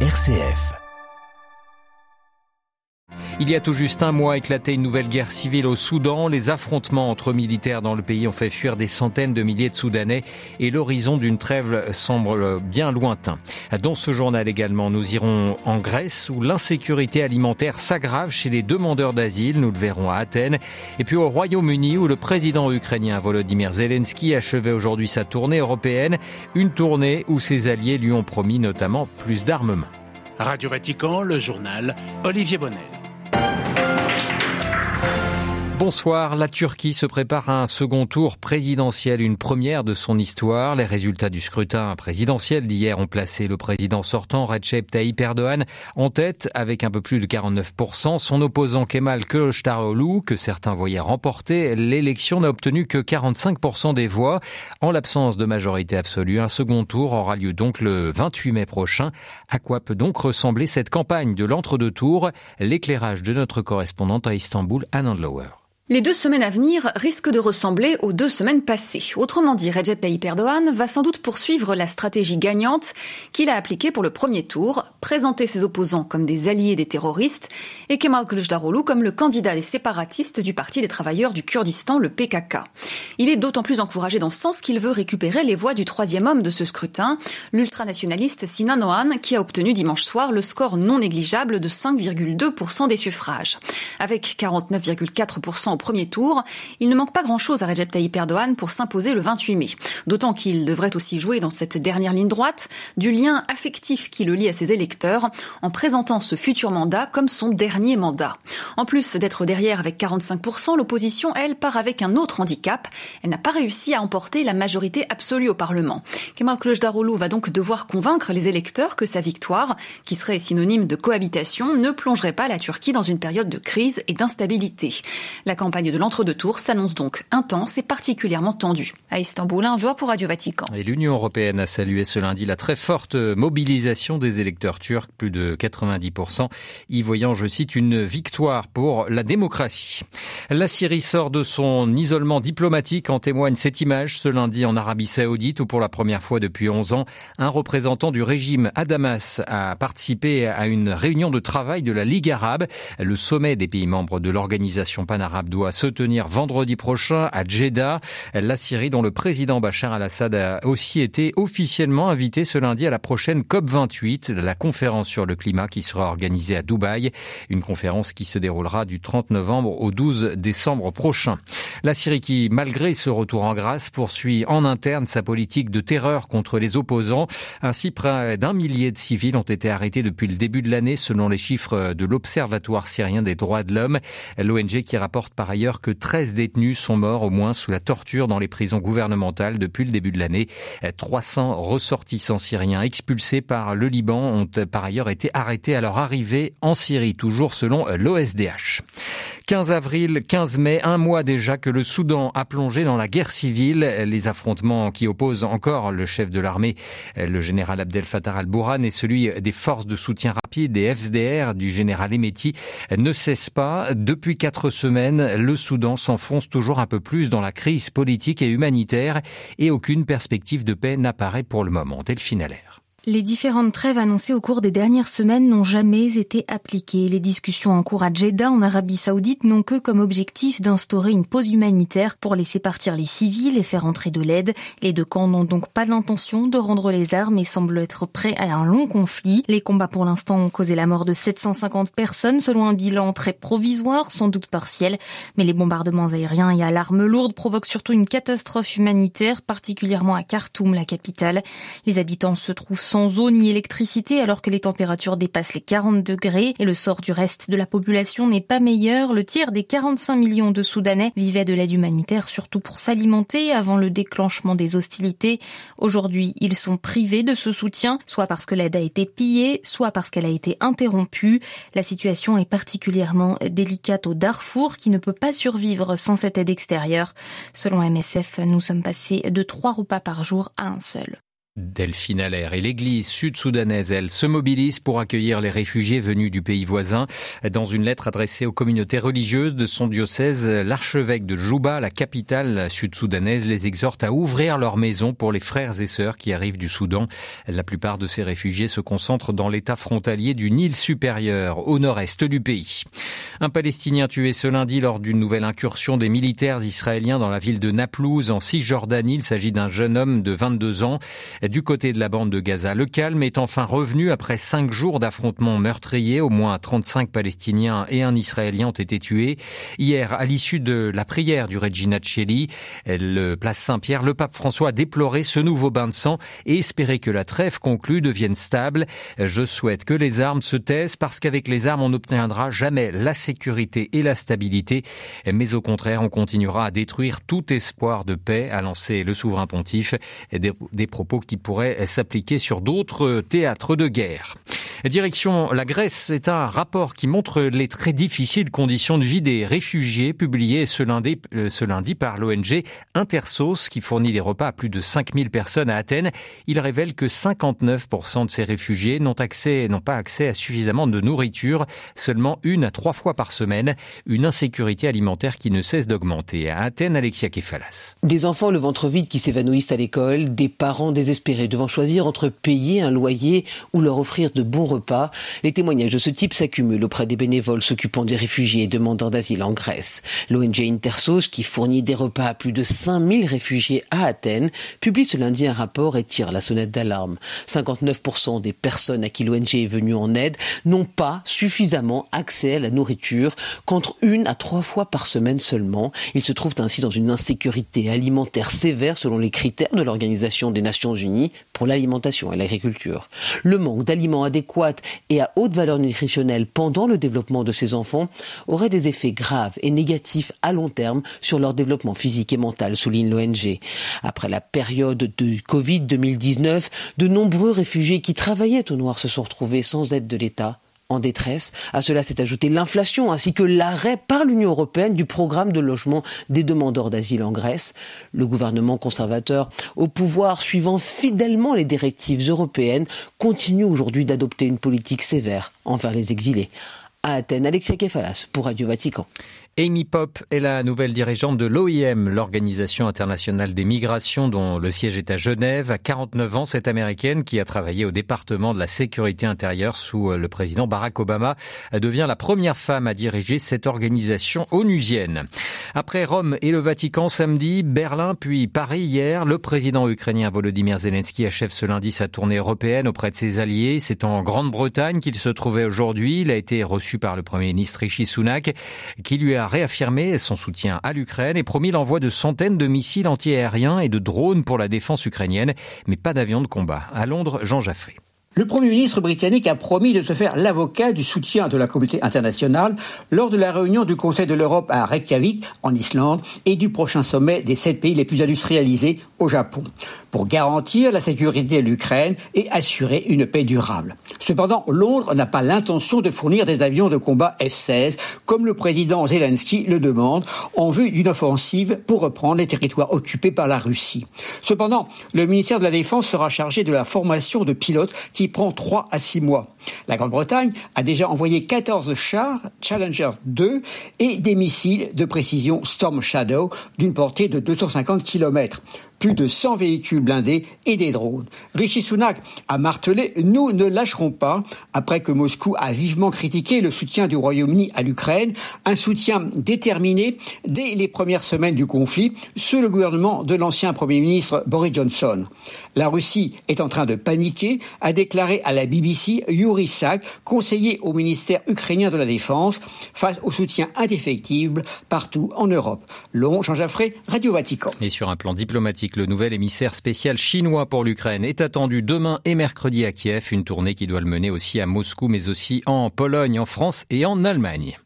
RCF. Il y a tout juste un mois éclaté une nouvelle guerre civile au Soudan. Les affrontements entre militaires dans le pays ont fait fuir des centaines de milliers de Soudanais et l'horizon d'une trêve semble bien lointain. Dans ce journal également, nous irons en Grèce où l'insécurité alimentaire s'aggrave chez les demandeurs d'asile. Nous le verrons à Athènes. Et puis au Royaume-Uni où le président ukrainien Volodymyr Zelensky achevait aujourd'hui sa tournée européenne. Une tournée où ses alliés lui ont promis notamment plus d'armement. Radio Vatican, le journal Olivier Bonnel. Bonsoir. La Turquie se prépare à un second tour présidentiel, une première de son histoire. Les résultats du scrutin présidentiel d'hier ont placé le président sortant Recep Tayyip Erdogan en tête avec un peu plus de 49%. Son opposant Kemal Kılıçdaroğlu, que certains voyaient remporter, l'élection n'a obtenu que 45% des voix. En l'absence de majorité absolue, un second tour aura lieu donc le 28 mai prochain. À quoi peut donc ressembler cette campagne de l'entre-deux tours L'éclairage de notre correspondante à Istanbul, Anand Lower. Les deux semaines à venir risquent de ressembler aux deux semaines passées. Autrement dit, Recep Tayyip Erdogan va sans doute poursuivre la stratégie gagnante qu'il a appliquée pour le premier tour, présenter ses opposants comme des alliés des terroristes et Kemal Kılıçdaroğlu comme le candidat des séparatistes du Parti des travailleurs du Kurdistan, le PKK. Il est d'autant plus encouragé dans ce sens qu'il veut récupérer les voix du troisième homme de ce scrutin, l'ultranationaliste Sinan Oğan, qui a obtenu dimanche soir le score non négligeable de 5,2% des suffrages. Avec 49,4% premier tour, il ne manque pas grand-chose à Recep Tayyip Erdogan pour s'imposer le 28 mai. D'autant qu'il devrait aussi jouer dans cette dernière ligne droite du lien affectif qui le lie à ses électeurs en présentant ce futur mandat comme son dernier mandat. En plus d'être derrière avec 45%, l'opposition, elle, part avec un autre handicap. Elle n'a pas réussi à emporter la majorité absolue au Parlement. Kemal Kılıçdaroğlu va donc devoir convaincre les électeurs que sa victoire, qui serait synonyme de cohabitation, ne plongerait pas la Turquie dans une période de crise et d'instabilité. La campagne de l'entre-deux tours s'annonce donc intense et particulièrement tendue. À Istanbul, un voix pour Radio Vatican. Et l'Union européenne a salué ce lundi la très forte mobilisation des électeurs turcs, plus de 90%, y voyant, je cite, une victoire pour la démocratie. La Syrie sort de son isolement diplomatique, en témoigne cette image ce lundi en Arabie Saoudite, où pour la première fois depuis 11 ans, un représentant du régime à Damas a participé à une réunion de travail de la Ligue arabe, le sommet des pays membres de l'organisation panarabe doit se tenir vendredi prochain à Jeddah. La Syrie, dont le président Bachar al-Assad a aussi été officiellement invité ce lundi à la prochaine COP28, la conférence sur le climat qui sera organisée à Dubaï. Une conférence qui se déroulera du 30 novembre au 12 décembre prochain. La Syrie qui, malgré ce retour en grâce, poursuit en interne sa politique de terreur contre les opposants. Ainsi, près d'un millier de civils ont été arrêtés depuis le début de l'année, selon les chiffres de l'Observatoire syrien des droits de l'homme. L'ONG qui rapporte par ailleurs que 13 détenus sont morts au moins sous la torture dans les prisons gouvernementales depuis le début de l'année. 300 ressortissants syriens expulsés par le Liban ont par ailleurs été arrêtés à leur arrivée en Syrie, toujours selon l'OSDH. 15 avril, 15 mai, un mois déjà que le Soudan a plongé dans la guerre civile. Les affrontements qui opposent encore le chef de l'armée, le général Abdel Fattah al-Bourhan, et celui des forces de soutien rapide, des FDR, du général Emeti, ne cessent pas. Depuis quatre semaines, le Soudan s'enfonce toujours un peu plus dans la crise politique et humanitaire et aucune perspective de paix n'apparaît pour le moment. Delphine Allaire. Les différentes trêves annoncées au cours des dernières semaines n'ont jamais été appliquées. Les discussions en cours à Jeddah, en Arabie Saoudite, n'ont que comme objectif d'instaurer une pause humanitaire pour laisser partir les civils et faire entrer de l'aide. Les deux camps n'ont donc pas l'intention de rendre les armes et semblent être prêts à un long conflit. Les combats pour l'instant ont causé la mort de 750 personnes selon un bilan très provisoire, sans doute partiel. Mais les bombardements aériens et à l'arme lourde provoquent surtout une catastrophe humanitaire, particulièrement à Khartoum, la capitale. Les habitants se trouvent sans eau ni électricité alors que les températures dépassent les 40 degrés et le sort du reste de la population n'est pas meilleur. Le tiers des 45 millions de Soudanais vivaient de l'aide humanitaire surtout pour s'alimenter avant le déclenchement des hostilités. Aujourd'hui, ils sont privés de ce soutien, soit parce que l'aide a été pillée, soit parce qu'elle a été interrompue. La situation est particulièrement délicate au Darfour qui ne peut pas survivre sans cette aide extérieure. Selon MSF, nous sommes passés de trois repas par jour à un seul. Delphine Allaire et l'église sud-soudanaise, elle, se mobilise pour accueillir les réfugiés venus du pays voisin. Dans une lettre adressée aux communautés religieuses de son diocèse, l'archevêque de Juba, la capitale sud-soudanaise, les exhorte à ouvrir leurs maisons pour les frères et sœurs qui arrivent du Soudan. La plupart de ces réfugiés se concentrent dans l'état frontalier du Nil supérieur, au nord-est du pays. Un Palestinien tué ce lundi lors d'une nouvelle incursion des militaires israéliens dans la ville de Naplouse, en Cisjordanie. Il s'agit d'un jeune homme de 22 ans du côté de la bande de Gaza. Le calme est enfin revenu après cinq jours d'affrontements meurtriers. Au moins 35 Palestiniens et un Israélien ont été tués. Hier, à l'issue de la prière du Regina Cheli, le place Saint-Pierre, le pape François a déploré ce nouveau bain de sang et espéré que la trêve conclue devienne stable. Je souhaite que les armes se taisent parce qu'avec les armes, on n'obtiendra jamais la sécurité et la stabilité. Mais au contraire, on continuera à détruire tout espoir de paix, a lancé le souverain pontife. Des propos qui pourrait s'appliquer sur d'autres théâtres de guerre. Direction la Grèce, c'est un rapport qui montre les très difficiles conditions de vie des réfugiés publié ce lundi, euh, par l'ONG Intersos qui fournit des repas à plus de 5000 personnes à Athènes. Il révèle que 59% de ces réfugiés n'ont n'ont pas accès à suffisamment de nourriture, seulement une à trois fois par semaine, une insécurité alimentaire qui ne cesse d'augmenter. À Athènes, Alexia Kefalas. Des enfants le ventre vide qui s'évanouissent à l'école, des parents désespérés devant choisir entre payer un loyer ou leur offrir de bons repas. Les témoignages de ce type s'accumulent auprès des bénévoles s'occupant des réfugiés et demandeurs d'asile en Grèce. L'ONG Intersos, qui fournit des repas à plus de 5000 réfugiés à Athènes, publie ce lundi un rapport et tire la sonnette d'alarme. 59% des personnes à qui l'ONG est venue en aide n'ont pas suffisamment accès à la nourriture, contre une à trois fois par semaine seulement. Ils se trouvent ainsi dans une insécurité alimentaire sévère selon les critères de l'Organisation des Nations Unies pour l'alimentation et l'agriculture. Le manque d'aliments adéquats et à haute valeur nutritionnelle pendant le développement de ces enfants aurait des effets graves et négatifs à long terme sur leur développement physique et mental, souligne l'ONG. Après la période de Covid 2019, de nombreux réfugiés qui travaillaient au noir se sont retrouvés sans aide de l'État en détresse. À cela s'est ajouté l'inflation ainsi que l'arrêt par l'Union européenne du programme de logement des demandeurs d'asile en Grèce. Le gouvernement conservateur au pouvoir suivant fidèlement les directives européennes continue aujourd'hui d'adopter une politique sévère envers les exilés. Athènes, Alexia Kefalas pour Radio Vatican. Amy Pop est la nouvelle dirigeante de l'OIM, l'Organisation internationale des migrations dont le siège est à Genève. À 49 ans, cette américaine qui a travaillé au département de la sécurité intérieure sous le président Barack Obama devient la première femme à diriger cette organisation onusienne. Après Rome et le Vatican samedi, Berlin puis Paris hier, le président ukrainien Volodymyr Zelensky achève ce lundi sa tournée européenne auprès de ses alliés. C'est en Grande-Bretagne qu'il se trouvait aujourd'hui. Il a été reçu par le premier ministre Rishi Sunak qui lui a réaffirmé son soutien à l'Ukraine et promis l'envoi de centaines de missiles antiaériens et de drones pour la défense ukrainienne, mais pas d'avions de combat. À Londres, Jean Jaffré. Le Premier ministre britannique a promis de se faire l'avocat du soutien de la communauté internationale lors de la réunion du Conseil de l'Europe à Reykjavik, en Islande, et du prochain sommet des sept pays les plus industrialisés au Japon, pour garantir la sécurité de l'Ukraine et assurer une paix durable. Cependant, Londres n'a pas l'intention de fournir des avions de combat F-16, comme le président Zelensky le demande, en vue d'une offensive pour reprendre les territoires occupés par la Russie. Cependant, le ministère de la Défense sera chargé de la formation de pilotes prend 3 à 6 mois. La Grande-Bretagne a déjà envoyé 14 chars Challenger 2 et des missiles de précision Storm Shadow d'une portée de 250 km plus de 100 véhicules blindés et des drones. Rishi Sunak a martelé Nous ne lâcherons pas après que Moscou a vivement critiqué le soutien du Royaume-Uni à l'Ukraine, un soutien déterminé dès les premières semaines du conflit sous le gouvernement de l'ancien Premier ministre Boris Johnson. La Russie est en train de paniquer, a déclaré à la BBC Yuri Sak, conseiller au ministère ukrainien de la Défense, face au soutien indéfectible partout en Europe. Long, Jean Jaffré, Radio Vatican. Et sur un plan le nouvel émissaire spécial chinois pour l'Ukraine est attendu demain et mercredi à Kiev, une tournée qui doit le mener aussi à Moscou, mais aussi en Pologne, en France et en Allemagne.